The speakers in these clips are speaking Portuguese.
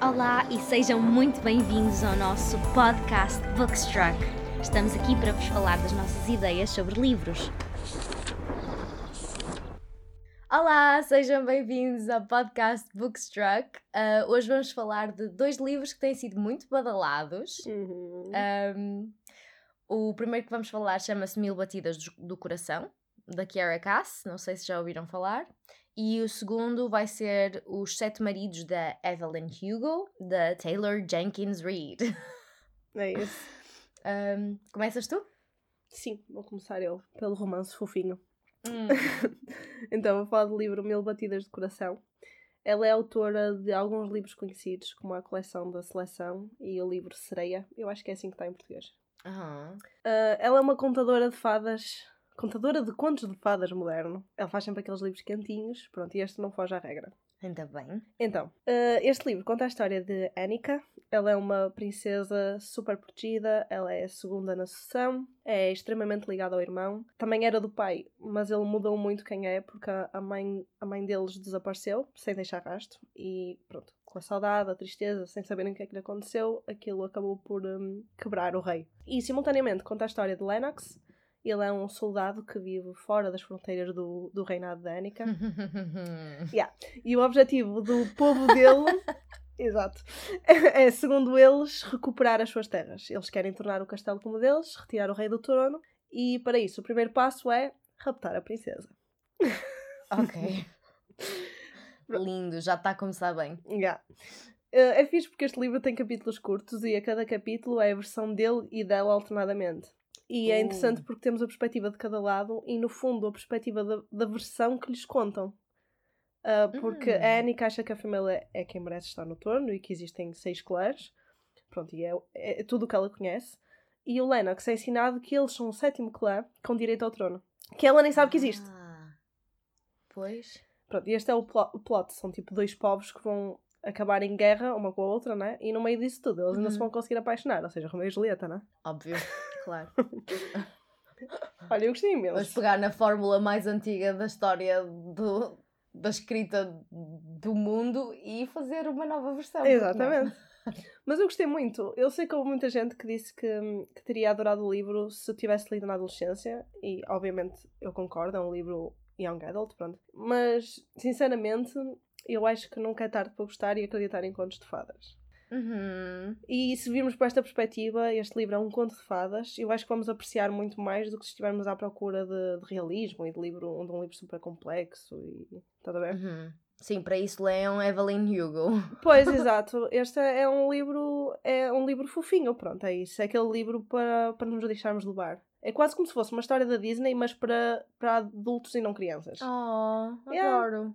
Olá e sejam muito bem-vindos ao nosso podcast Bookstruck. Estamos aqui para vos falar das nossas ideias sobre livros. Olá, sejam bem-vindos ao podcast Bookstruck. Uh, hoje vamos falar de dois livros que têm sido muito badalados. Uhum. Um, o primeiro que vamos falar chama-se Mil Batidas do, do Coração, da Kiara Cass, não sei se já ouviram falar. E o segundo vai ser Os Sete Maridos da Evelyn Hugo, da Taylor Jenkins Reid. É isso. Um, começas tu? Sim, vou começar eu, pelo romance fofinho. Hum. então, vou falar do livro Mil Batidas de Coração. Ela é autora de alguns livros conhecidos, como a coleção da Seleção e o livro Sereia. Eu acho que é assim que está em português. Aham. Ah, ela é uma contadora de fadas, contadora de contos de fadas moderno. Ela faz sempre aqueles livros quentinhos, pronto, e este não foge à regra. Ainda bem. Então, ah, este livro conta a história de Annika. Ela é uma princesa super protegida, ela é a segunda na sucessão, é extremamente ligada ao irmão. Também era do pai, mas ele mudou muito quem é, porque a mãe, a mãe deles desapareceu, sem deixar rastro. E pronto, com a saudade, a tristeza, sem saberem o que é que lhe aconteceu, aquilo acabou por hum, quebrar o rei. E simultaneamente conta a história de Lennox. Ele é um soldado que vive fora das fronteiras do, do reinado de Annika. Yeah. E o objetivo do povo dele, exato, é, segundo eles, recuperar as suas terras. Eles querem tornar o castelo como deles, retirar o rei do trono, e para isso o primeiro passo é raptar a princesa. ok. Lindo, já está a começar bem. Yeah. Eh, É fixe porque este livro tem capítulos curtos e a cada capítulo é a versão dele e dela alternadamente. E é interessante porque temos a perspectiva de cada lado e, no fundo, a perspectiva da, da versão que lhes contam. Ah, porque Hum. a Annie acha que a família é quem merece estar no trono e que existem seis clãs. Pronto, e é, é tudo o que ela conhece. E o Lennox é ensinado que eles são o sétimo clã com direito ao trono. Que ela nem sabe que existe. Ah, Pois. Pronto, e este é o plot, o plot. São tipo dois povos que vão acabar em guerra uma com a outra, né? E no meio disso tudo, eles ainda se Uhum. vão conseguir apaixonar. Ou seja, Romeu e Julieta, né? Óbvio, claro. Olha, eu gostei imenso. pegar na fórmula mais antiga da história do, da escrita do mundo e fazer uma nova versão. Exatamente. Mas eu gostei muito. Eu sei que houve muita gente que disse que, que teria adorado o livro se tivesse lido na adolescência. E, obviamente, eu concordo. É um livro young adult, pronto. Mas, sinceramente, eu acho que nunca é tarde para gostar e acreditar em contos de fadas. Uhum. E se virmos por esta perspectiva, este livro é um conto de fadas. Eu acho que vamos apreciar muito mais do que se estivermos à procura de, de realismo e de, livro, de um livro super complexo. E, estás a ver? Uhum. Sim, para isso leiam Evelyn Hugo. Pois, exato. Este é um livro, é um livro fofinho, pronto, é isso. É aquele livro para, para nos deixarmos levar. É quase como se fosse uma história da Disney, mas para, para adultos e não crianças. Oh, adoro.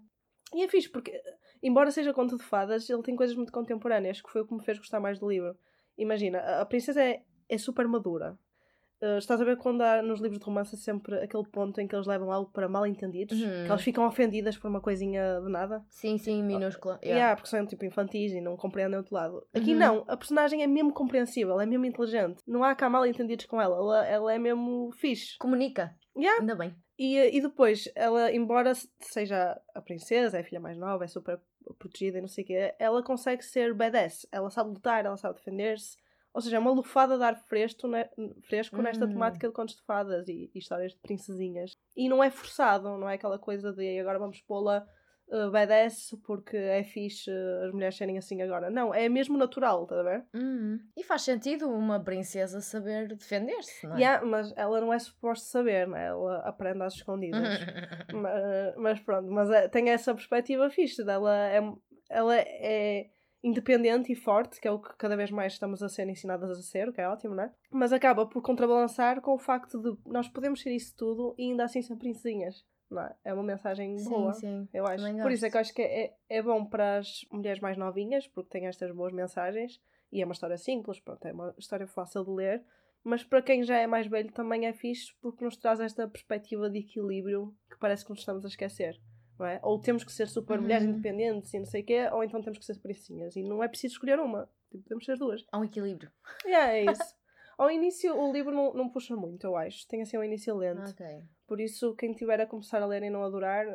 E é fixe, porque, embora seja conto de fadas, ele tem coisas muito contemporâneas, que foi o que me fez gostar mais do livro. Imagina, a, princesa é, é super madura. Uh, estás a ver quando há nos livros de romance sempre aquele ponto em que eles levam algo para mal entendidos, Uhum. que elas ficam ofendidas por uma coisinha de nada. Sim, sim, minúscula. Yeah. Yeah. porque são tipo infantis e não compreendem o outro lado. Aqui Uhum. não, a personagem é mesmo compreensível, é mesmo inteligente. Não há cá mal entendidos com ela, ela, ela é mesmo fixe. Comunica. Yeah. Ainda bem. E, e depois, ela, embora se- seja a princesa, é a filha mais nova, é super protegida e não sei o quê, ela consegue ser badass. Ela sabe lutar, ela sabe defender-se. Ou seja, é uma lufada de ar fresco, né, fresco nesta Hum. temática de contos de fadas e, e histórias de princesinhas. E não é forçado, não é aquela coisa de agora vamos pô-la uh, badass porque é fixe uh, as mulheres serem assim agora. Não, é mesmo natural, estás a ver? Uhum. E faz sentido uma princesa saber defender-se, não é? Yeah, mas ela não é suposto saber, né? ela aprende às escondidas. mas, mas pronto, mas é- tem essa perspectiva fixe dela. É, ela é independente e forte, que é o que cada vez mais estamos a ser ensinadas a ser, o que é ótimo, não é? Mas acaba por contrabalançar com o facto de nós podemos ser isso tudo e ainda assim ser princesinhas. É? é uma mensagem boa. sim, sim. Eu acho. Também Por isso é que eu acho que é, é bom para as mulheres mais novinhas, porque tem estas boas mensagens e é uma história simples, pronto, é uma história fácil de ler. Mas para quem já é mais velho também é fixe porque nos traz esta perspectiva de equilíbrio que parece que nos estamos a esquecer. Não é? Ou temos que ser super mulheres Uhum. independentes e não sei o quê, ou então temos que ser princesinhas. E não é preciso escolher uma. Tipo, podemos ser duas. Há um equilíbrio. Yeah, é isso. Ao início o livro não, não puxa muito, eu acho. Tem assim um início lento. Ok. Por isso, quem tiver a começar a ler e não adorar,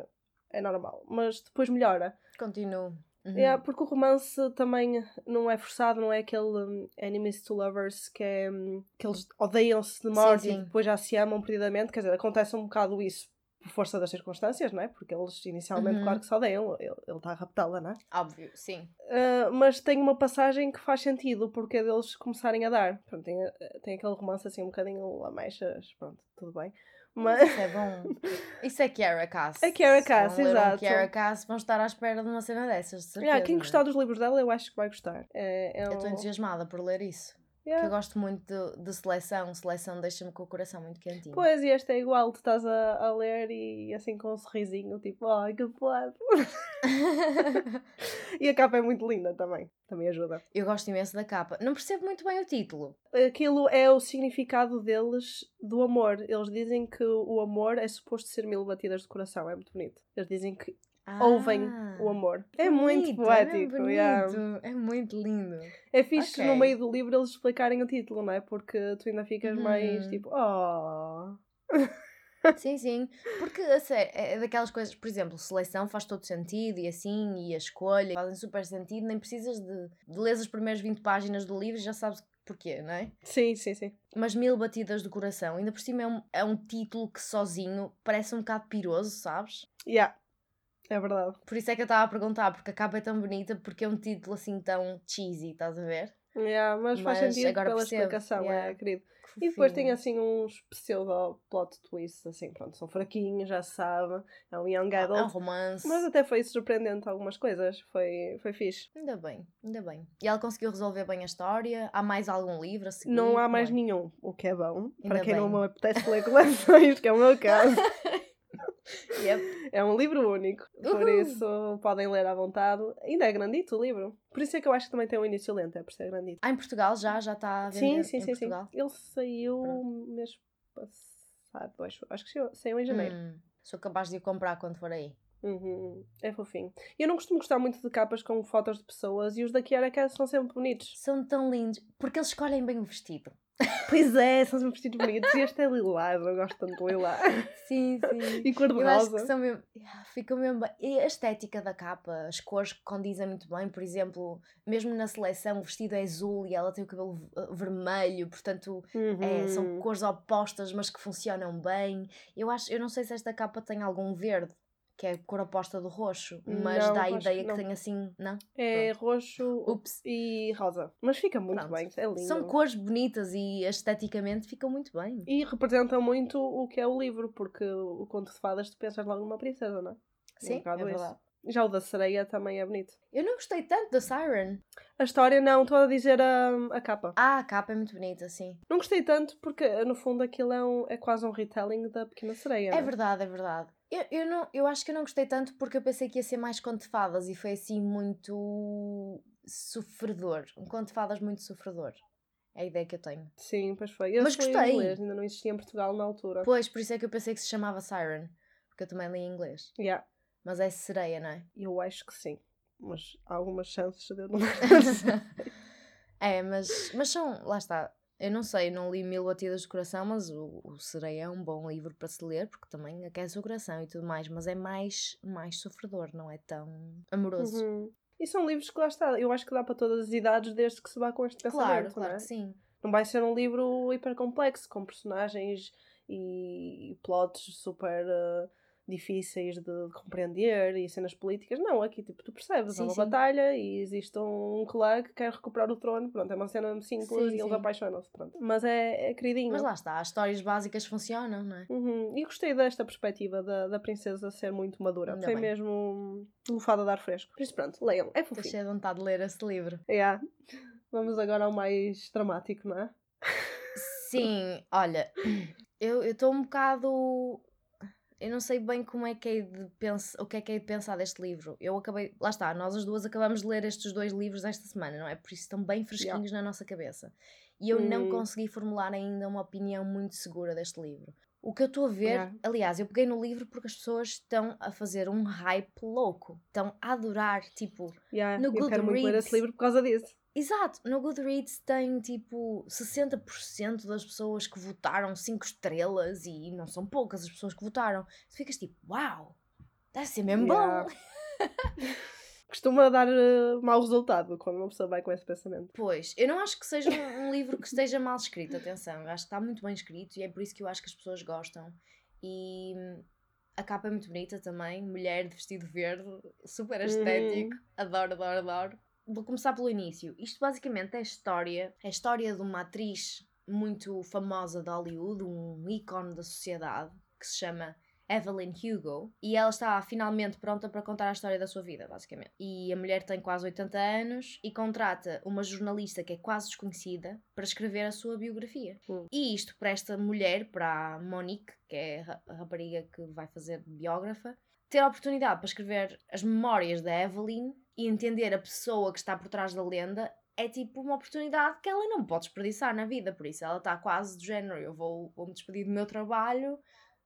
é normal. Mas depois melhora. Continuo. Uhum. Yeah, porque o romance também não é forçado, não é aquele um, enemies to lovers que é um, que eles odeiam-se de morte sim. e depois já se amam perdidamente. Quer dizer, acontece um bocado isso por força das circunstâncias, não é? Porque eles inicialmente, Uhum. claro que se odeiam, ele está a raptá-la, não é? Óbvio, sim. Uh, mas tem uma passagem que faz sentido o porquê deles começarem a dar. Pronto, tem, tem aquele romance assim um bocadinho lamechas, pronto, tudo bem. Mas Isso é bom. Isso é Kiara Cass. É Kiara Se Cass, leram exato. Kiara Cass vão estar à espera de uma cena dessas, de certeza. yeah, quem gostar dos livros dela, eu acho que vai gostar. É, é Eu estou um- entusiasmada por ler isso. Yeah. eu gosto muito de, de seleção. Seleção deixa-me com o coração muito quentinho. Pois, e esta é igual, tu estás a, a ler e assim com um sorrisinho, tipo, ai que pode. e a capa é muito linda também, também ajuda. eu gosto imenso da capa. Não percebo muito bem o título. Aquilo é o significado deles do amor. Eles dizem que o amor é suposto ser mil batidas de coração, é muito bonito. Eles dizem que ouvem o Ah, amor. É muito bonito, poético, É, yeah. bonito, é muito lindo. É fixe no Ok. meio do livro eles explicarem o título, não é? Porque tu ainda ficas mais Uhum. tipo, oh. Sim, sim. Porque, a sério, é daquelas coisas, por exemplo, seleção faz todo sentido e assim, e a escolha fazem super sentido, nem precisas de, de ler as primeiras 20 páginas do livro e já sabes porquê, não é? Sim, sim, sim. Mas mil batidas do coração, ainda por cima é um, é um título que sozinho parece um bocado piroso, sabes? Yeah. É verdade. Por isso é que eu estava a perguntar, porque a capa é tão bonita, porque é um título assim tão cheesy, estás a ver? Yeah, mas, faz Mas sentido agora pela percebo, explicação, yeah. é querido. Que E depois tem assim uns pseudo plot twists, assim, pronto, são fraquinhos, já se sabe. É um young Ah, É um adult. romance. Mas até foi surpreendente algumas coisas. Foi, foi fixe. Ainda bem, ainda bem. E ela conseguiu resolver bem a história? Há mais algum livro a seguir? Não há mais é? nenhum, o que é bom. Ainda para quem não bem. me apetece ler coleções, que é o meu caso. Yep. É um livro único, por Uhul. isso podem ler à vontade. Ainda é grandito o livro. Por isso é que eu acho que também tem um início lento, é por ser grandito. Ah, em Portugal já? Já está a Sim, vender sim, em sim, sim. Portugal? Ele saiu mês passado, acho, acho que saiu, saiu em janeiro. Hum, sou capaz de o comprar quando for aí. Uhum, É fofinho. Eu não costumo gostar muito de capas com fotos de pessoas e os da Kiara Cass são sempre bonitos. São tão lindos, porque eles escolhem bem o vestido. Pois é, são sempre vestidos bonitos. E este é lilás, eu gosto tanto de lilás. Sim, sim. E cor de Eu acho que rosa. são mesmo. Ah, Ficam mesmo bem. E a estética da capa, as cores que condizem muito bem. Por exemplo, mesmo na seleção, o vestido é azul e ela tem o cabelo v- vermelho, portanto, é, são Uhum. cores opostas, mas que funcionam bem. Eu acho, eu não sei se esta capa tem algum verde, que é a cor oposta do roxo, mas Não, dá a ideia que, tem assim, não? É roxo Ups. e rosa. Mas fica muito Pronto. bem, é lindo. São cores bonitas e esteticamente ficam muito bem. E representam muito o que é o livro, porque o conto de fadas tu pensas logo numa princesa, não é? Sim, é bocado isso. verdade. Já o da sereia também é bonito. Eu não gostei tanto da Siren. A história não, estou a dizer a, a capa. Ah, a capa é muito bonita, sim. Não gostei tanto porque no fundo aquilo é, um, é quase um retelling da Pequena Sereia. É não verdade, é verdade. Eu, eu, não, eu acho que eu não gostei tanto porque eu pensei que ia ser mais conto de fadas e foi assim muito sofredor. Um conto de fadas muito sofredor. É a ideia que eu tenho. Sim, pois foi. Eu Mas em gostei. inglês, ainda não existia em Portugal na altura. Pois, por isso é que eu pensei que se chamava Siren. Porque eu também li em inglês. Yeah, Mas é sereia, não é? eu acho que sim. Mas há algumas chances de eu não. é, mas, mas são. Lá está. Eu não sei, não li Mil Batidas de Coração, mas o, o Sereia é um bom livro para se ler, porque também aquece o coração e tudo mais, mas é mais, mais sofredor, não é tão amoroso. Uhum. E são livros que lá está. Eu acho que dá para todas as idades, desde que se vá com este pensamento. Claro, claro é? que sim. não vai ser um livro hiper complexo, com personagens e plots super eh, difíceis de, de compreender e cenas políticas. Não, aqui tipo, tu percebes, Sim, há uma sim. batalha e existe um clã que quer recuperar o trono. Pronto, é uma cena simples Sim, e eles apaixonam-se. Pronto. Mas é, é queridinho. Mas lá está, as histórias básicas funcionam, não é? Uhum. E gostei desta perspectiva da, da princesa ser muito madura. Ainda Foi bem. mesmo um lufado a dar fresco. Por isso, pronto, leiam. É fofinho. cheia de vontade de ler esse livro. Yeah. Vamos agora ao mais dramático, não é? Sim, olha, eu estou um bocado. Eu não sei bem como é que é de pensar, o que é que é de pensar deste livro. Eu acabei, lá está, nós as duas acabamos de ler estes dois livros esta semana, não é? Por isso estão bem fresquinhos na nossa cabeça. E eu não Hum. consegui formular ainda uma opinião muito segura deste livro. O que eu estou a ver, Yeah. aliás, eu peguei no livro porque as pessoas estão a fazer um hype louco. Estão a adorar, tipo, Yeah, No eu quero muito ler Goodreads. esse livro por causa disso. Exato, no Goodreads tem tipo 60% das pessoas que votaram 5 estrelas e não são poucas as pessoas que votaram. Tu ficas tipo, uau, deve ser mesmo Yeah. bom. costuma dar uh, mau resultado quando uma pessoa vai com esse pensamento. Pois, eu não acho que seja um, um livro que esteja mal escrito, atenção, eu acho que está muito bem escrito e é por isso que eu acho que as pessoas gostam. E hum, a capa é muito bonita também, mulher de vestido verde, super estético, uhum. adoro, adoro, adoro. Vou começar pelo início. Isto basicamente é a história, é a história de uma atriz muito famosa de Hollywood, um ícone da sociedade, que se chama Evelyn Hugo, e ela está finalmente pronta para contar a história da sua vida, basicamente. E a mulher tem quase 80 anos e contrata uma jornalista que é quase desconhecida para escrever a sua biografia. Hum. E isto para esta mulher, para a Monique, que é a rapariga que vai fazer biógrafa, ter a oportunidade para escrever as memórias da Evelyn e entender a pessoa que está por trás da lenda é tipo uma oportunidade que ela não pode desperdiçar na vida, por isso ela está quase do género, eu vou, vou me despedir do meu trabalho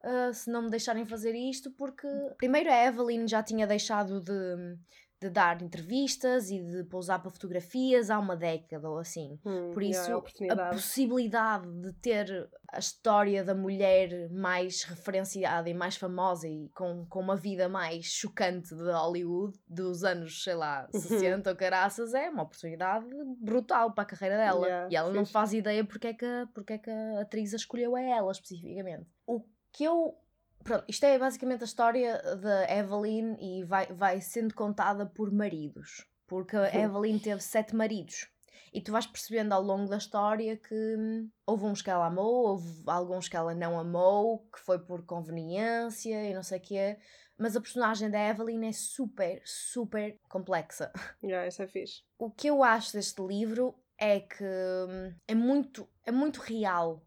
uh, se não me deixarem fazer isto, porque primeiro a Evelyn já tinha deixado de, de dar entrevistas e de pousar para fotografias há uma década ou assim. Hum, Por isso, a, a, possibilidade de ter a história da mulher mais referenciada e mais famosa e com, com uma vida mais chocante de Hollywood dos anos, sei lá, 60 ou caraças, é uma oportunidade brutal para a carreira dela. Yeah, e ela não faz ideia porque é, que, porque é que a atriz a escolheu a ela especificamente. O que eu. Pronto, isto é basicamente a história da Evelyn e vai, vai sendo contada por maridos. Porque a Evelyn teve sete maridos. E tu vais percebendo ao longo da história que hum, houve uns que ela amou, houve alguns que ela não amou, que foi por conveniência e não sei o quê. Mas a personagem da Evelyn é super, super complexa. Yeah, isso é fixe. O que eu acho deste livro é que hum, é muito, é muito real.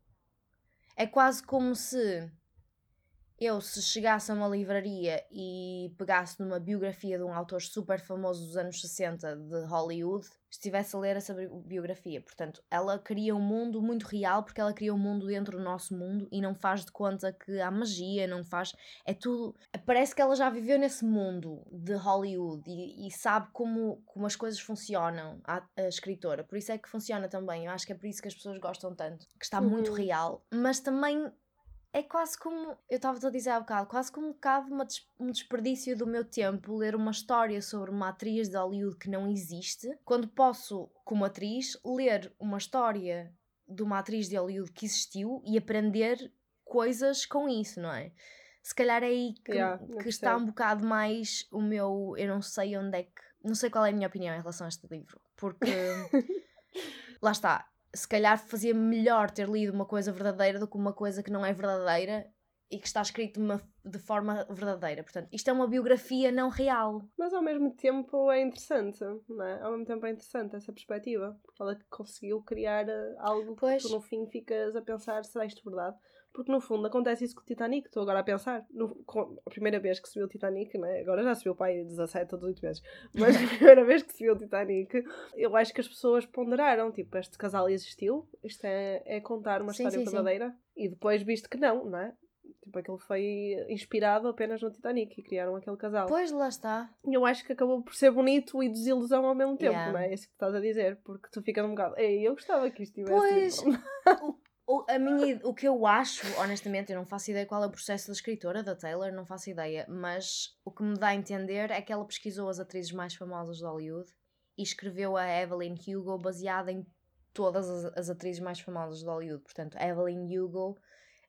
É quase como se eu, se chegasse a uma livraria e pegasse numa biografia de um autor super famoso dos anos 60 de Hollywood, estivesse a ler essa biografia. Portanto, ela cria um mundo muito real porque ela cria um mundo dentro do nosso mundo e não faz de conta que há magia, não faz. É tudo. Parece que ela já viveu nesse mundo de Hollywood e, e sabe como, como as coisas funcionam, a, a, escritora. Por isso é que funciona também. Eu acho que é por isso que as pessoas gostam tanto. Que está uhum. muito real, mas também é quase como, eu estava a dizer há bocado, quase como bocado uma, um desperdício do meu tempo ler uma história sobre uma atriz de Hollywood que não existe, quando posso, como atriz, ler uma história de uma atriz de Hollywood que existiu e aprender coisas com isso, não é? Se calhar é aí que, yeah, que está um bocado mais o meu. Eu não sei onde é que. Não sei qual é a minha opinião em relação a este livro, porque. lá está, se calhar fazia melhor ter lido uma coisa verdadeira do que uma coisa que não é verdadeira e que está escrito uma, de forma verdadeira. Portanto, isto é uma biografia não real. Mas ao mesmo tempo é interessante, não é? Ao mesmo tempo é interessante essa perspectiva. Porque ela conseguiu criar eh, algo pois. que tu no fim ficas a pensar, será isto verdade? Porque no fundo acontece isso com o Titanic, estou agora a pensar. No, com, a primeira vez que se viu o Titanic, né? agora já se viu o pai 17 ou 18 vezes, mas a primeira vez que se viu o Titanic, eu acho que as pessoas ponderaram: tipo, este casal existiu, isto é, é contar uma sim, história sim, verdadeira, sim. e depois visto que não, não é? Tipo, aquilo foi inspirado apenas no Titanic e criaram aquele casal. Pois, lá está. Eu acho que acabou por ser bonito e desilusão ao mesmo tempo, yeah. não é? É isso que estás a dizer, porque tu ficas um bocado. Ei, eu gostava que isto tivesse. Pois, o, a minha, o que eu acho, honestamente, eu não faço ideia qual é o processo da escritora, da Taylor, não faço ideia, mas o que me dá a entender é que ela pesquisou as atrizes mais famosas de Hollywood e escreveu a Evelyn Hugo baseada em todas as, as atrizes mais famosas de Hollywood. Portanto, Evelyn Hugo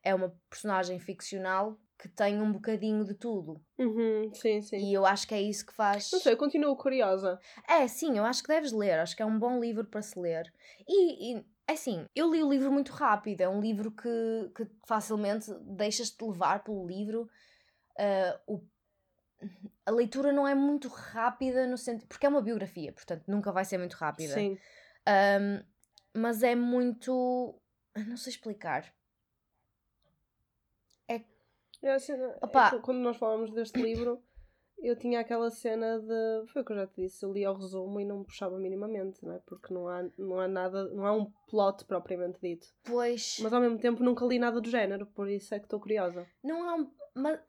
é uma personagem ficcional que tem um bocadinho de tudo. Uhum, sim, sim. E eu acho que é isso que faz. Não sei, eu continuo curiosa. É, sim, eu acho que deves ler. Acho que é um bom livro para se ler. E, e é assim, eu li o livro muito rápido, é um livro que, que facilmente deixas-te levar pelo livro. Uh, o, a leitura não é muito rápida no sentido. Porque é uma biografia, portanto nunca vai ser muito rápida. Sim. Um, mas é muito. Não sei explicar. É. é assim, Opa. É quando nós falamos deste livro, eu tinha aquela cena de. Foi o que eu já te disse, eu li ao resumo e não me puxava minimamente, não é? Porque não há, não há nada, não há um plot propriamente dito. Pois. Mas ao mesmo tempo nunca li nada do género, por isso é que estou curiosa. Não há um. Mas,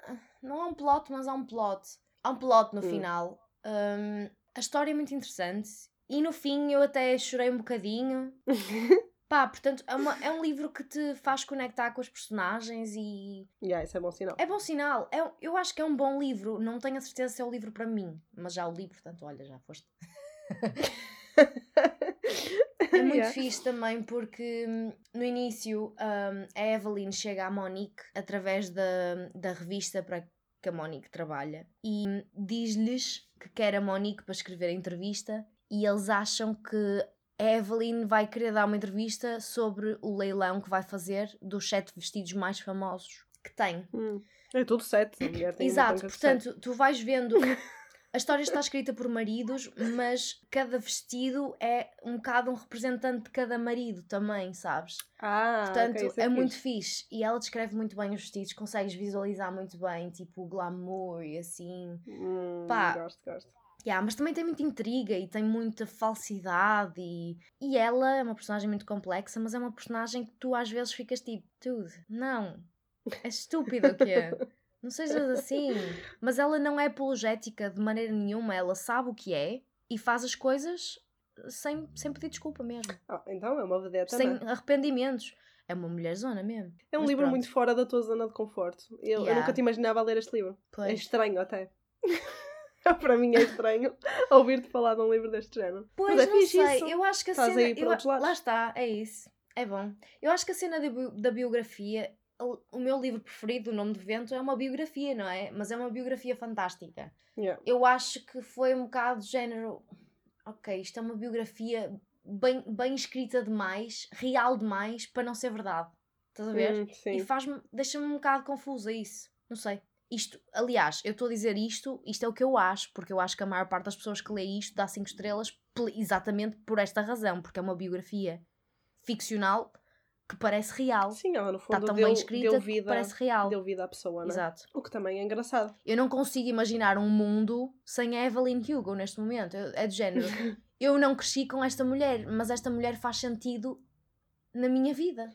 não há um plot, mas há um plot. Há um plot no hum. final. Um, a história é muito interessante. E no fim eu até chorei um bocadinho. Pá, portanto, é, uma- é um livro que te faz conectar com os personagens e Yeah, isso é bom sinal. é bom sinal. É, um- eu acho que é um bom livro. Não tenho a certeza se é o livro para mim, mas já o li, portanto, olha, já foste. É muito Yeah. fixe também porque hum, no início hum, a Evelyn chega à Monique através da, da revista para que a Monique trabalha e hum, diz-lhes que quer a Monique para escrever a entrevista e eles acham que a Evelyn vai querer dar uma entrevista sobre o leilão que vai fazer dos sete vestidos mais famosos que tem. Hum. É tudo sete. A mulher tem Exato, portanto, tu vais vendo. A história está escrita por maridos, mas cada vestido é um bocado um representante de cada marido também, sabes? Ah, Portanto, ok, isso é, é, muito fixe. fixe. E ela descreve muito bem os vestidos, consegues visualizar muito bem, tipo, o glamour e assim. Hum, Pá. Gosto, gosto. Yeah, mas também tem muita intriga e tem muita falsidade. E... e ela é uma personagem muito complexa, mas é uma personagem que tu às vezes ficas tipo, dude, não, é estúpido o que é. Não sejas assim. Mas ela não é apologética de maneira nenhuma, ela sabe o que é e faz as coisas sem, sem pedir desculpa mesmo. Ah, então é uma vedeta, sem não é? arrependimentos. É uma mulher zona mesmo. É um Mas livro pronto. muito fora da tua zona de conforto. Eu, eu Yeah. nunca te imaginava ler este livro. É Pois. estranho até. Para mim é estranho ouvir-te falar de um livro deste género. Pois Mas é não sei, isso. eu acho que a Estás cena. aí por eu- outros lados. lá está, é isso. É bom. Eu acho que a cena da, bi- da biografia, o, meu livro preferido, O Nome do Vento, é uma biografia, não é? Mas é uma biografia fantástica. Yeah. Eu acho que foi um bocado de género. Ok, isto é uma biografia bem, bem escrita demais, real demais, para não ser verdade. Estás a ver? Hum, sim. E faz-me, deixa-me um bocado confusa isso. Não sei. Isto, aliás, eu estou a dizer isto, isto é o que eu acho, porque eu acho que a maior parte das pessoas que lê isto dá 5 estrelas exatamente por esta razão, porque é uma biografia ficcional que parece real. Sim, ela no Está fundo tão deu, bem escrita deu que vida, parece real. deu vida à pessoa, não é? Exato. O que também é engraçado. Eu não consigo imaginar um mundo sem a Evelyn Hugo neste momento. Eu- É de género. eu não cresci com esta mulher, mas esta mulher faz sentido na minha vida.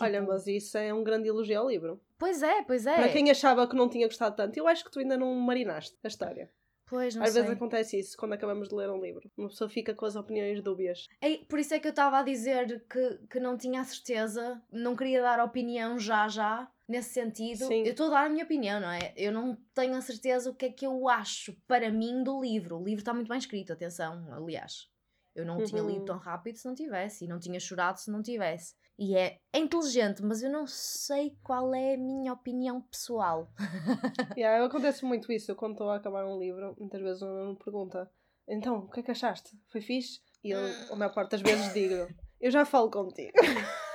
Olha, Tipo, mas isso é um grande elogio ao livro. Pois é, pois é. Para quem achava que não tinha gostado tanto, eu acho que tu ainda não marinaste a história. Pois, não Às sei. vezes acontece isso quando acabamos de ler um livro. Uma pessoa fica com as opiniões dúbias. É, por isso é que eu estava a dizer que, que não tinha a certeza, não queria dar opinião já já, nesse sentido. Sim. Eu estou a dar a minha opinião, não é? Eu não tenho a certeza o que é que eu acho para mim do livro. O livro está muito bem escrito, atenção, aliás. Eu não tinha lido Uhum. tão rápido se não tivesse, e não tinha chorado se não tivesse. E é, é inteligente, mas eu não sei qual é a minha opinião pessoal. Yeah, acontece muito isso. Eu, quando estou a acabar um livro, muitas vezes o me pergunta: Então, o que é que achaste? Foi fixe? E eu, a maior parte das vezes, digo: Eu já falo contigo.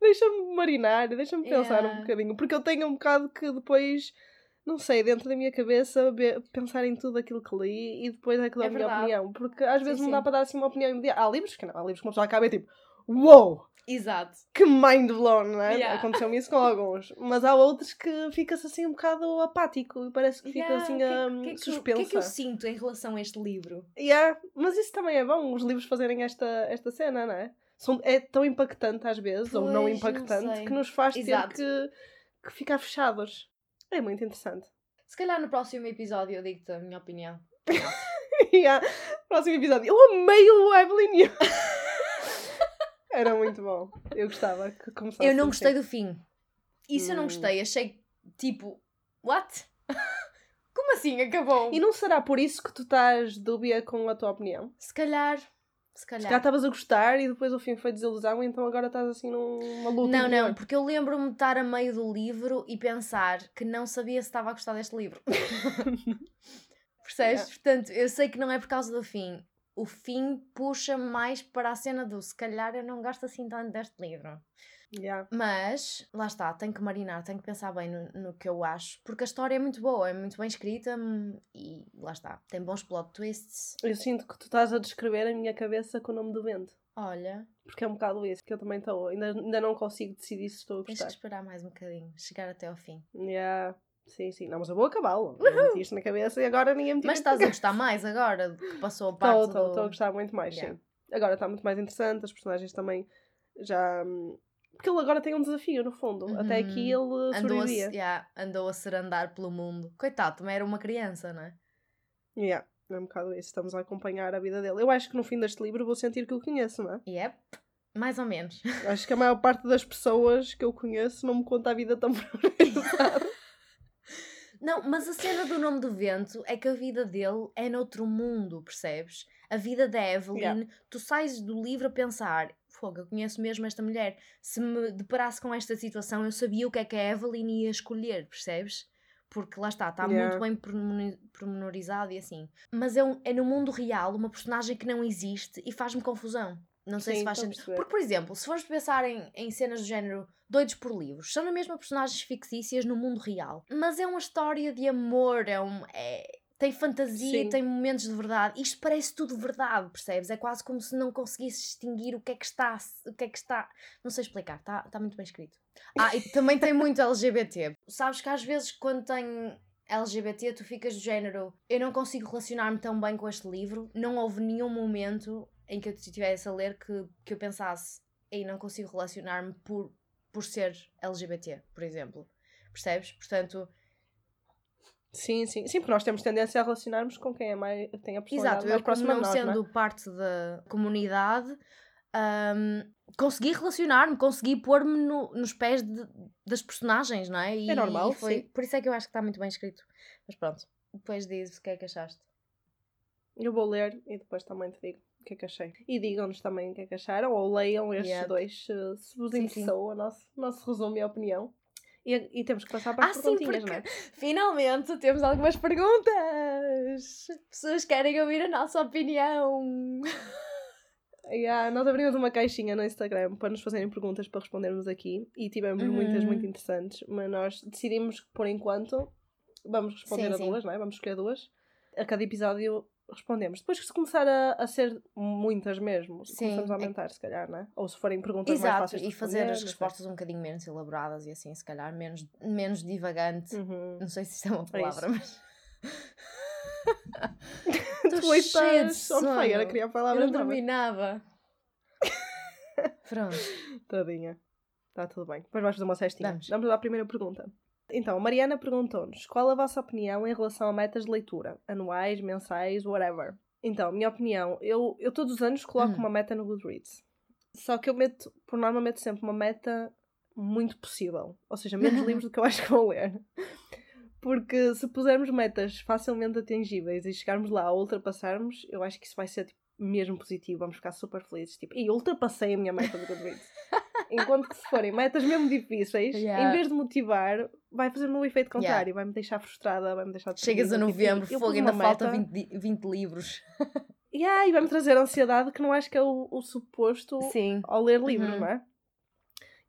deixa-me marinar, deixa-me pensar Yeah. um bocadinho. Porque eu tenho um bocado que depois, não sei, dentro da minha cabeça, pensar em tudo aquilo que li e depois é que dou É a minha opinião. Porque às vezes Sim, não dá sim. para dar assim uma opinião imediata. Há livros que não, há livros que uma pessoa acaba e é tipo: Uou! Exato. que mind blown, não é? Yeah. Aconteceu-me isso com alguns. Mas há outros que fica-se assim um bocado apático e parece que fica Yeah, assim o que é- a o que é que suspensa. O que é que eu sinto em relação a este livro? Yeah, Mas isso também é bom, os livros fazerem esta, esta cena, não é? São, é tão impactante às vezes, ou não Pois, não impactante, sei. que nos faz Exato. ter que, que ficar fechados. É muito interessante. Se calhar no próximo episódio eu digo-te a minha opinião. yeah. Próximo episódio. Eu amei o Evelyn. Era muito bom. Eu gostava que começasse Eu não assim. gostei do fim. Isso eu não Hum. gostei. Achei tipo, what? Como assim acabou? E não será por isso que tu estás dúbia com a tua opinião? Se calhar. Se Se calhar. calhar estavas a gostar e depois o fim foi desilusão, então agora estás assim numa luta. Não, não, porque eu lembro-me de estar a meio do livro e pensar que não sabia se estava a gostar deste livro. Percebes? Yeah. Portanto, eu sei que não é por causa do fim. O fim puxa mais para a cena do se calhar eu não gosto assim tanto deste livro. Yeah. Mas, lá está, tenho que marinar, tenho que pensar bem no, no que eu acho, porque a história é muito boa, é muito bem escrita hum, e lá está, tem bons plot twists. Eu sinto que tu estás a descrever a minha cabeça com o nome do vento. Olha, Porque é um bocado isso, que eu também estou. Ainda, ainda não consigo decidir se estou a tens que gostar. esperar mais um bocadinho, chegar até ao fim. Yeah. Sim, sim. Não, mas eu vou acabá-lo. Meti isto na cabeça e agora ninguém me tira Mas estás a gostar mais agora que passou a parte estou, do... a gostar muito mais, Yeah. sim. Agora está muito mais interessante, as personagens também já. hum, Porque ele agora tem um desafio, no fundo. Até aqui ele Andou a, yeah, andou a serandar pelo mundo. Coitado, também era uma criança, não é? Yeah. É um bocado isso, estamos a acompanhar a vida dele. Eu acho que no fim deste livro vou sentir que o conheço, não é? Yep, mais ou menos. Acho que a maior parte das pessoas que eu conheço não me conta a vida tão pormenorizada. Não, mas a cena do nome do vento é que a vida dele é noutro mundo, percebes? A vida da Evelyn, Yeah. tu sais do livro a pensar, fogo, eu conheço mesmo esta mulher. Se me deparasse com esta situação, eu sabia o que é que a Evelyn ia escolher, percebes? Porque lá está, está Yeah. muito bem pormenori- pormenorizado e assim. Mas é, um- é no mundo real uma personagem que não existe e faz-me confusão. Não sei Sim, se faz sentido. Porque, por exemplo, se fores pensar em, em cenas do género doidos por livros, são na mesma personagens fictícias no mundo real. Mas é uma história de amor, é um. é- tem fantasia, Sim. tem momentos de verdade. Isto parece tudo verdade, percebes? É quase como se não conseguisse distinguir o que é que está. O que é que está. Não sei explicar, está tá muito bem escrito. Ah, e também tem muito LGBT. Sabes que às vezes quando tem LGBT tu ficas do género eu não consigo relacionar-me tão bem com este livro. Não houve nenhum momento em que eu estivesse a ler que, que eu pensasse ei, não consigo relacionar-me por, por ser LGBT, por exemplo. Percebes? Portanto, Sim, sim. Sim, porque nós temos tendência a relacionarmos com quem é mais, tem a personalidade exato, mais eu próxima não nós, não é? sendo parte da comunidade, hum, consegui relacionar-me, consegui pôr-me no- nos pés de- das personagens, não é? E, normal, e foi, sim. Por isso é que eu acho que está muito bem escrito. Mas pronto, depois diz o que é que achaste. Eu vou ler e depois também te digo que é que achei. E digam-nos também o que é que acharam, ou leiam estes Yep. dois se, vos Sim, sim. interessou o nosso, nosso resumo e opinião. E, e temos que passar para Ah, as sim, perguntinhas, porque não é? finalmente temos algumas perguntas. Pessoas querem ouvir a nossa opinião. Yeah, nós abrimos uma caixinha no Instagram para nos fazerem perguntas para respondermos aqui e tivemos muitas Uhum. muito interessantes, mas nós decidimos que por enquanto vamos responder Sim, a sim. duas, não é? Vamos escolher duas. A cada episódio respondemos. Depois que se começar a, a ser muitas mesmo, Sim, começamos a é- aumentar, se calhar, não é? Ou se forem perguntas mais Exato, fáceis de e fazer as não respostas um bocadinho menos elaboradas e assim, se calhar, menos, menos divagante. Uhum. Não sei se isto é uma É palavra, mas. Tu cheia de estás on fire a sono. criar Eu palavras não novas. terminava. Pronto. Tadinha. Está tudo bem. Depois vais fazer uma cestinha. Vamos. Vamos à primeira pergunta. Então, a Mariana perguntou-nos qual a vossa opinião em relação a metas de leitura? Anuais, mensais, whatever. Então, minha opinião, eu, eu todos os anos coloco Hum. uma meta no Goodreads. Só que eu meto, por norma, meto sempre uma meta muito possível. Ou seja, menos livros do que eu acho que vou ler. Porque se pusermos metas facilmente atingíveis e chegarmos lá a ultrapassarmos, eu acho que isso vai ser tipo, mesmo positivo. Vamos ficar super felizes. Tipo, e ultrapassei a minha meta do Goodreads. Enquanto que se forem metas mesmo difíceis, Yeah. em vez de motivar, vai fazer-me o efeito contrário. Vai-me deixar frustrada, vai-me deixar Chegas a tipo, novembro, fogo, ainda falta meta- 20, di- 20 livros. Yeah, e vai-me trazer ansiedade que não acho que é o, o suposto Sim. ao ler livros, Uhum. não é?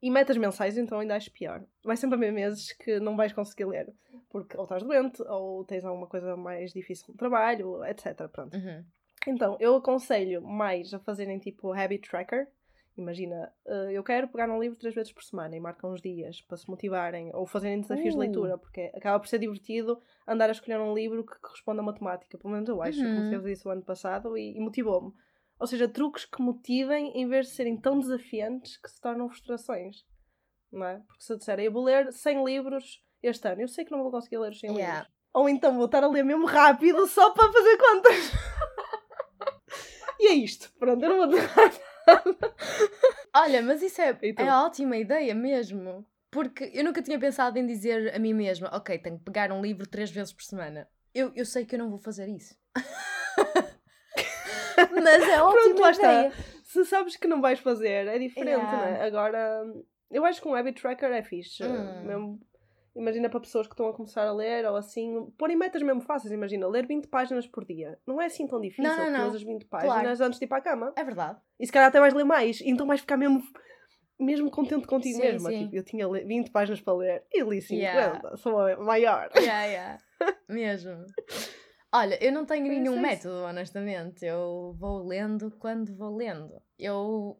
E metas mensais, então ainda acho pior. Vai sempre haver meses que não vais conseguir ler. Porque ou estás doente, ou tens alguma coisa mais difícil no trabalho, etc. Pronto. Uhum. Então, eu aconselho mais a fazerem tipo habit tracker. Imagina, eh, eu quero pegar um livro três vezes por semana e marcam uns dias para se motivarem, ou fazerem desafios de Uh. leitura, porque acaba por ser divertido andar a escolher um livro que corresponda a matemática. Pelo menos eu acho. Eu comecei a Uhum. fazer isso o ano passado e, e motivou-me. Ou seja, truques que motivem em vez de serem tão desafiantes que se tornam frustrações. Não é? Porque se eu disser, eu vou ler 100 livros este ano, eu sei que não vou conseguir ler os 100 Yeah. livros. Ou então vou estar a ler mesmo rápido só para fazer contas. e é isto. Pronto, eu não vou Olha, mas isso é, E tu? é ótima ideia mesmo. Porque eu nunca tinha pensado em dizer a mim mesma, ok, tenho que pegar um livro três vezes por semana. Eu, eu sei que eu não vou fazer isso. mas é ótima Pronto, lá está. ideia. Se sabes que não vais fazer, é diferente, Yeah. não é? Agora, eu acho que um habit tracker é fixe. Hum. Mesmo, imagina para pessoas que estão a começar a ler ou assim, porem metas mesmo fáceis. Imagina, ler 20 páginas por dia. Não é assim tão difícil. Não, não, não. as 20 páginas antes de ir para a cama. É verdade. E se calhar até vais ler mais. Então vais ficar mesmo, mesmo contente contigo Sim, mesma. sim. Tipo, eu tinha le- 20 páginas para ler e li 50. Yeah. Sou a maior. Yeah, yeah. Mesmo. Olha, eu não tenho nenhum é isso. método, honestamente. Eu vou lendo quando vou lendo. Eu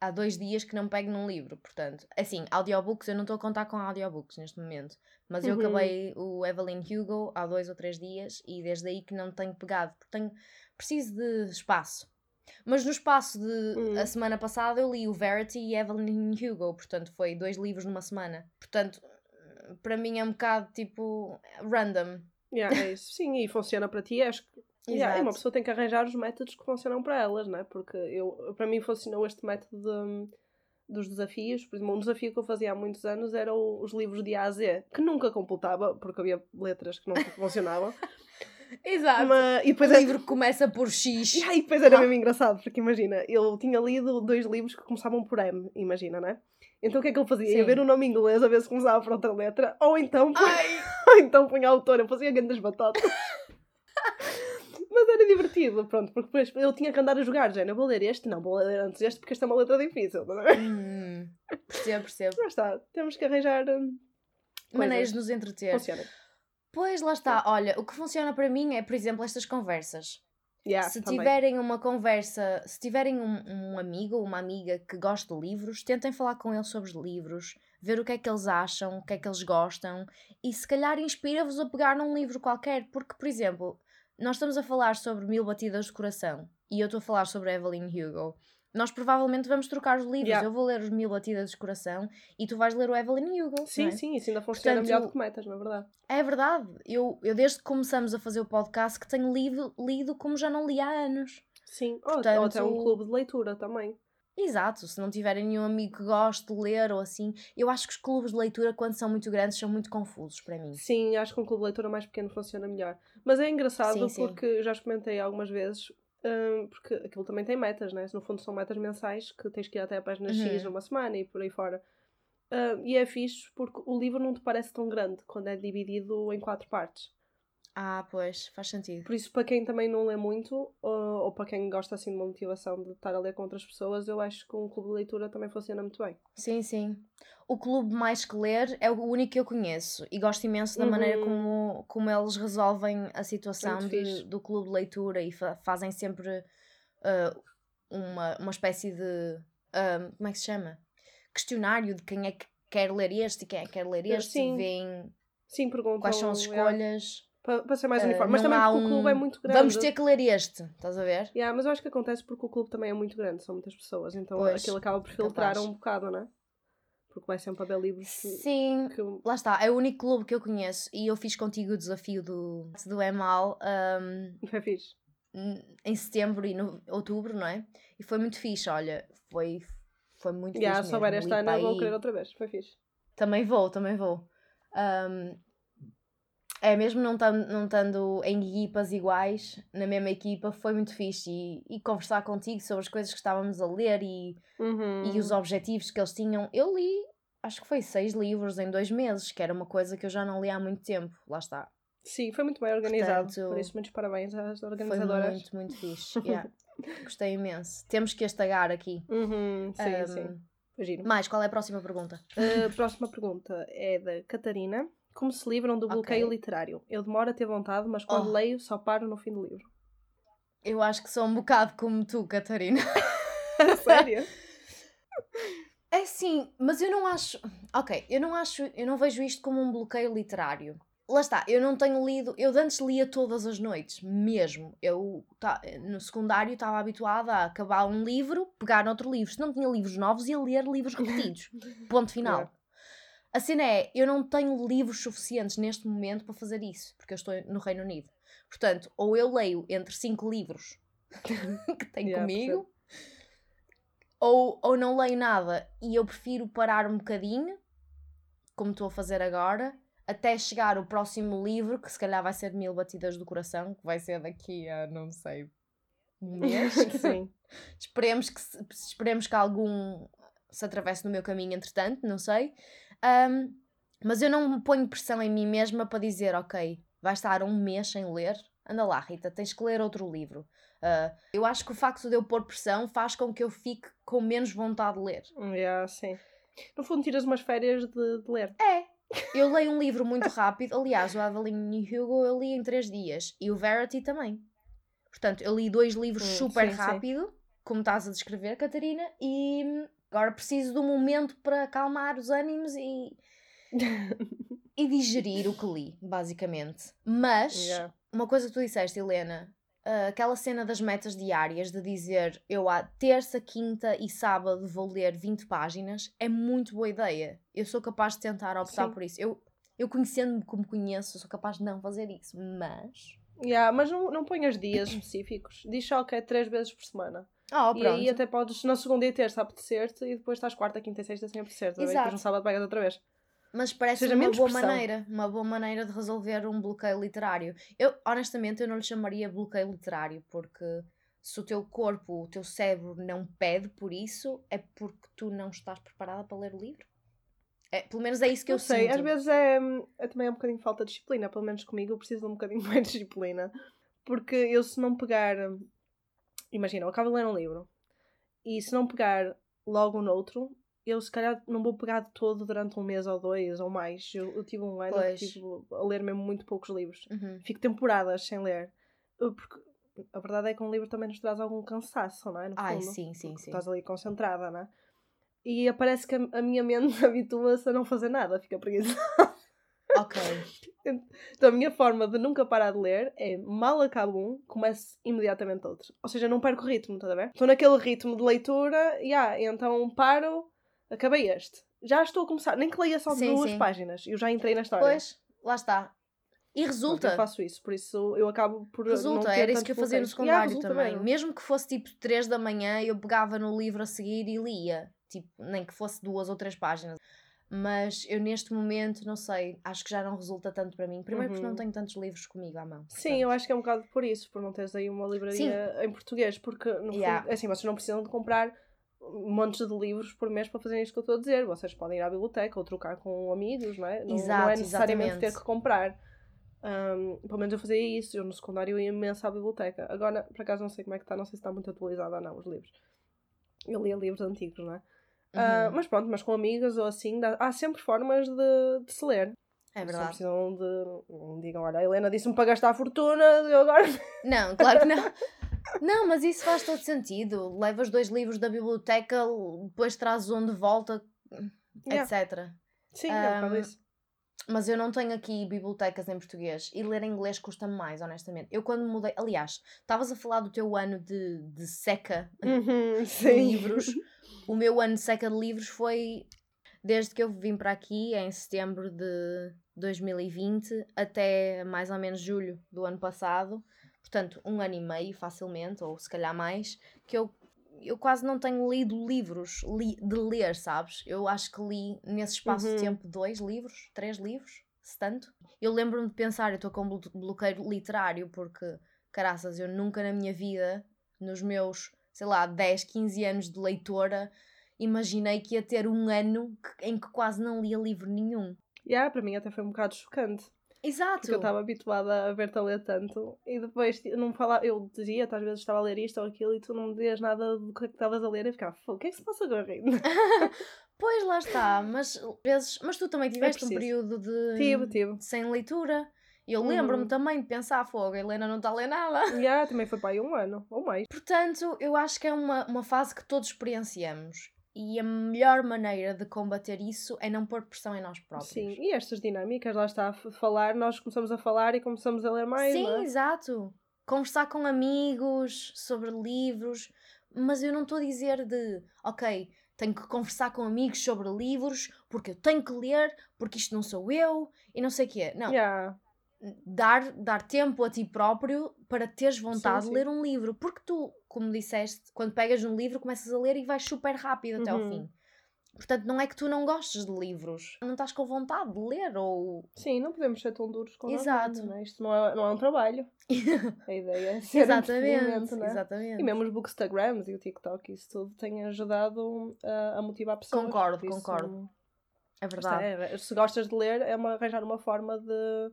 há dois dias que não pego num livro, portanto, assim, audiobooks, eu não estou a contar com audiobooks neste momento, mas eu Uhum. acabei o Evelyn Hugo há dois ou três dias e desde aí que não tenho pegado, porque tenho, preciso de espaço. Mas no espaço de Hum. a semana passada eu li o Verity e Evelyn Hugo, portanto foi dois livros numa semana. Portanto, para mim é um bocado tipo random. Yeah, é. Sim, e funciona para ti. Acho que Yeah, e uma pessoa tem que arranjar os métodos que funcionam para elas, não é? Porque eu, para mim funcionou este método de- dos desafios. Por exemplo, um desafio que eu fazia há muitos anos era o- os livros de A a Z, que nunca completava, porque havia letras que não funcionavam. Exato. Mas, e depois o é- livro que começa por X. E aí depois era Ah. mesmo engraçado, porque imagina, eu tinha lido dois livros que começavam por M, imagina, não é? Então o que é que eu fazia? Ia Sim. ver o nome em inglês a ver se começava por outra letra, ou então, Ai! ou então punha a autora, eu fazia grandes batatas. Mas era divertido, pronto, porque depois eu tinha que andar a jogar, já, eu vou ler este, não, vou ler antes este porque esta é uma letra difícil, não é? Hum, percebo, percebo. Mas está, temos que arranjar hum, Maneiras de nos entreter. Funciona. Pois lá está, olha, o que funciona para mim é, por exemplo, estas conversas. Yeah, se também. tiverem uma conversa, se tiverem um, um amigo ou uma amiga que gosta de livros, tentem falar com eles sobre os livros, ver o que é que eles acham, o que é que eles gostam e se calhar inspira-vos a pegar num livro qualquer, porque, por exemplo, nós estamos a falar sobre Mil Batidas de Coração e eu estou a falar sobre Evelyn Hugo. Nós provavelmente vamos trocar os livros. Yeah. Eu vou ler os Mil Batidas de Coração e tu vais ler o Evelyn Hugo. Sim, é? sim, isso ainda funciona melhor do Portanto, que metas, na verdade. É verdade. Eu, eu desde que começamos a fazer o podcast que tenho lido, lido como já não li há anos. Sim, ou, ou até um Portanto- clube de leitura também. Exato, se não tiverem nenhum amigo que goste de ler ou assim, eu acho que os clubes de leitura, quando são muito grandes, são muito confusos para mim. Sim, acho que um clube de leitura mais pequeno funciona melhor. Mas é engraçado Sim, sim. porque eu já experimentei algumas vezes, hum, porque aquilo também tem metas, né? No fundo são metas mensais que tens que ir até a página X Uhum. numa semana e por aí fora. Hum, e é fixe porque o livro não te parece tão grande quando é dividido em quatro partes. Ah, pois, faz sentido. Por isso, para quem também não lê muito, ou, ou para quem gosta assim de uma motivação de estar a ler com outras pessoas, eu acho que um clube de leitura também funciona muito bem. Sim, sim. O clube mais que ler é o único que eu conheço e gosto imenso da maneira Uhum. como, como eles resolvem a situação de- do clube de leitura e fa- fazem sempre ah, uma, uma espécie de. ah, como é que se chama? Questionário de quem é que quer ler este e quem é que quer ler este, sim. veem Sim, perguntam. quais são as escolhas. Para, para ser mais Ah, uniforme. Mas também porque o clube é um- muito grande. Vamos ter que ler este, estás a ver? Yeah, mas eu acho que acontece porque o clube também é muito grande, são muitas pessoas, então Pois, aquilo acaba por filtrar capaz. um bocado, não é? Porque vai sempre haver livros Sim, que. lá está, é o único clube que eu conheço e eu fiz contigo o desafio do, do Emal ahm, É fixe. n- em setembro e no outubro, não é? E foi muito fixe, olha, foi, foi muito Yeah, fixe se souber Li ano, vou querer outra vez. Foi fixe. Também vou, também vou. Ahm, é, mesmo não estando em equipas iguais, na mesma equipa, foi muito fixe. E, e conversar contigo sobre as coisas que estávamos a ler e, Uhum. e os objetivos que eles tinham. Eu li, acho que foi seis livros em dois meses, que era uma coisa que eu já não li há muito tempo. Lá está. Sim, foi muito bem organizado. Portanto, Por isso, muitos parabéns às Foi organizadoras. muito, muito fixe. yeah. Gostei imenso. Temos que estagar aqui. Uhum, sim, Ahm, sim. Foi giro. Mais, qual é a próxima pergunta? A próxima pergunta é da Catarina. Como se livram do bloqueio Ok. literário? Eu demoro a ter vontade, mas quando Oh. leio só paro no fim do livro. Eu acho que sou um bocado como tu, Catarina. Sério? É sim, mas eu não acho. Ok, eu não acho. Eu não vejo isto como um bloqueio literário. Lá está, eu não tenho lido. Eu antes lia todas as noites, mesmo. Eu tá, no secundário estava habituada a acabar um livro, pegar outro livro. Se não tinha livros novos, ia ler livros repetidos. Ponto final. A cena é, eu não tenho livros suficientes neste momento para fazer isso, porque eu estou no Reino Unido. Portanto, ou eu leio entre cinco livros que tenho Yeah, comigo, ou, ou não leio nada e eu prefiro parar um bocadinho, como estou a fazer agora, até chegar o próximo livro, que se calhar vai ser Mil Batidas do Coração, que vai ser daqui a, não sei, um mês. sim. esperemos, que, esperemos que algum se atravesse no meu caminho, entretanto, não sei. Ahm, mas eu não ponho pressão em mim mesma para dizer, ok, vais estar um mês sem ler, anda lá, Rita, tens que ler outro livro. Ah, eu acho que o facto de eu pôr pressão faz com que eu fique com menos vontade de ler. Yeah, sim. No fundo, tiras umas férias de, de ler. É. Eu leio um livro muito rápido. Aliás, o Evelyn e Hugo eu li em três dias. E o Verity também. Portanto, eu li dois livros Hum, super sim, sim. rápido, como estás a descrever, Catarina, e agora preciso de um momento para acalmar os ânimos e, e digerir o que li, basicamente. Mas, Yeah. uma coisa que tu disseste, Helena, ah, aquela cena das metas diárias de dizer eu à terça, quinta e sábado vou ler 20 páginas é muito boa ideia. Eu sou capaz de tentar optar Sim. por isso. Eu, eu conhecendo-me como conheço, sou capaz de não fazer isso, mas Yeah, mas não, não ponhas dias específicos. Diz só que é três vezes por semana. Oh, e aí até podes na segunda e terça apetecer-te e depois estás quarta, quinta e sexta sem apetecer. tá? Exato. Depois no sábado pegas outra vez. Mas parece Seja uma boa pressão. maneira, uma boa maneira de resolver um bloqueio literário. Eu, honestamente, eu não lhe chamaria bloqueio literário, porque se o teu corpo, o teu cérebro não pede por isso, é porque tu não estás preparada para ler o livro. É, pelo menos é isso que não eu sei, sinto. às vezes é, é também um bocadinho falta de disciplina. Pelo menos comigo eu preciso de um bocadinho mais de disciplina. Porque eu se não pegar... Imagina, eu acabo de ler um livro. E se não pegar logo noutro, eu se calhar não vou pegar de todo durante um mês ou dois ou mais. Eu, eu tive um ano que Pois. tive a ler mesmo muito poucos livros. Uhum. Fico temporadas sem ler. Eu- Porque a verdade é que um livro também nos traz algum cansaço, não é? No Ai, fundo. sim, sim, sim. Estás ali concentrada, não é? E parece que a, a minha mente habitua-se a não fazer nada, fica preguiçosa. Ok. Então a minha forma de nunca parar de ler é mal acabo um, começo imediatamente outro. Ou seja, não perco o ritmo, estás a ver? Estou naquele ritmo de leitura, e yeah, então paro, acabei este. Já estou a começar, nem que leia só Sim, duas sim. páginas, eu já entrei na história. Pois, lá está. E resulta. Eu faço isso, por isso eu acabo por. não Resulta, ter era isso que eu fazia no. Yeah, secundário resulta também. mesmo. Mesmo que fosse tipo 3 da manhã, eu pegava no livro a seguir e lia. Tipo, nem que fosse duas ou três páginas. Mas eu neste momento, não sei, acho que já não resulta tanto para mim. Primeiro porque Uhum. não tenho tantos livros comigo à mão. Sim, eu acho que é um bocado por isso, por não teres aí uma livraria em português, porque no Yeah. fundo, é assim, vocês não precisam de comprar montes de livros por mês para fazerem isto que eu estou a dizer. Vocês podem ir à biblioteca ou trocar com amigos, não é? Não, não Exato, é necessariamente exatamente. ter que comprar. Um, pelo menos eu fazia isso, eu no secundário ia imenso à biblioteca. Agora, por acaso, não sei como é que está, não sei se está muito atualizado ou não os livros. Eu lia livros antigos, não é? Uhum. mas pronto, mas com amigas ou assim, dá- há sempre formas de, de se ler. É Só verdade. precisam de. não Digam, olha, a Helena disse-me para gastar a fortuna, eu agora. Não, claro que não. Não, mas isso faz todo sentido. Levas dois livros da biblioteca, depois trazes um de volta, Yeah. etc. Sim, é um Um, isso. Mas eu não tenho aqui bibliotecas em português e ler em inglês custa-me mais, honestamente. Eu quando mudei. Aliás, estavas a falar do teu ano de, de seca Uhum, de livros. O meu ano de seca de livros foi desde que eu vim para aqui, em setembro de 2020, até mais ou menos julho do ano passado. Portanto, um ano e meio, facilmente, ou se calhar mais, que eu, eu quase não tenho lido livros li- de ler, sabes? Eu acho que li nesse espaço Uhum. de tempo dois livros, três livros, se tanto. Eu lembro-me de pensar, eu estou com um blo- bloqueio literário, porque, caraças, eu nunca na minha vida, nos meus, sei lá, 10, 15 anos de leitora, imaginei que ia ter um ano em que quase não lia livro nenhum. Yeah, para mim até foi um bocado chocante. Exato! Porque eu estava habituada a ver-te a ler tanto e depois não falava, eu dizia-te às vezes estava a ler isto ou aquilo e tu não me dizias nada do que é que estavas a ler e ficava, "Fogo, o que é que se passa agora? Pois lá está, mas vezes, mas tu também tiveste um período de tive, tive. sem leitura. E eu Uhum. lembro-me também de pensar, fogo, a Helena não está a ler nada. Yeah, também foi para aí um ano ou mais. Portanto, eu acho que é uma, uma fase que todos experienciamos. E a melhor maneira de combater isso é não pôr pressão em nós próprios. Sim, e estas dinâmicas, lá está a falar, nós começamos a falar e começamos a ler mais, Sim, é? exato. Conversar com amigos sobre livros, mas eu não estou a dizer de, ok, tenho que conversar com amigos sobre livros porque eu tenho que ler, porque isto não sou eu e não sei o quê. Não, Yeah. dar, dar tempo a ti próprio para teres vontade sim. de ler um livro. Porque tu, como disseste, quando pegas um livro, começas a ler e vais super rápido até ao Uhum. fim. Portanto, não é que tu não gostes de livros, não estás com vontade de ler ou. Sim, não podemos ser tão duros com nós Exato. mesmos, não é? Isto não é, não é um trabalho. A ideia é ser exatamente, entretenimento, não é? exatamente. E mesmo os bookstagrams e o TikTok, isso tudo tem ajudado a, a motivar pessoas. Concordo, isso, concordo. É verdade. é, se gostas de ler, é uma, arranjar uma forma de,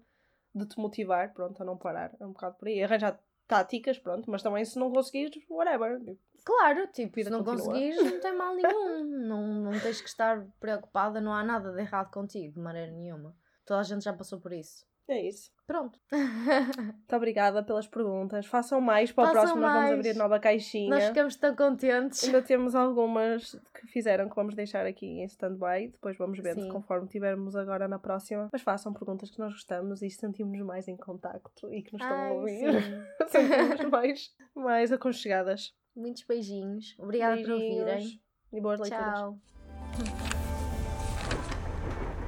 de te motivar, pronto, a não parar. É um bocado por aí. Arranjar táticas, pronto, mas também se não conseguires, whatever. Claro, tipo, se não continua. conseguires, não tem mal nenhum. não, não tens que estar preocupada, não há nada de errado contigo, de maneira nenhuma. Toda a gente já passou por isso. É isso. Pronto. Muito obrigada pelas perguntas. Façam mais para o Façam próximo, nós vamos mais. abrir nova caixinha. Nós ficamos tão contentes. Ainda temos algumas que fizeram que vamos deixar aqui em stand-by. Depois vamos ver conforme tivermos agora na próxima. Mas façam perguntas que nós gostamos e sentimos-nos mais em contacto e que nos estão a ouvir. sentimos mais, mais aconchegadas. Muitos beijinhos. Obrigada por ouvirem. Beijinhos E boas leituras. Tchau.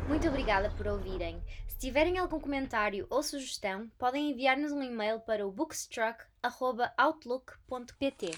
Muito obrigada por ouvirem. Se tiverem algum comentário ou sugestão, podem enviar-nos um e-mail para o bookstruck.outlook.pt.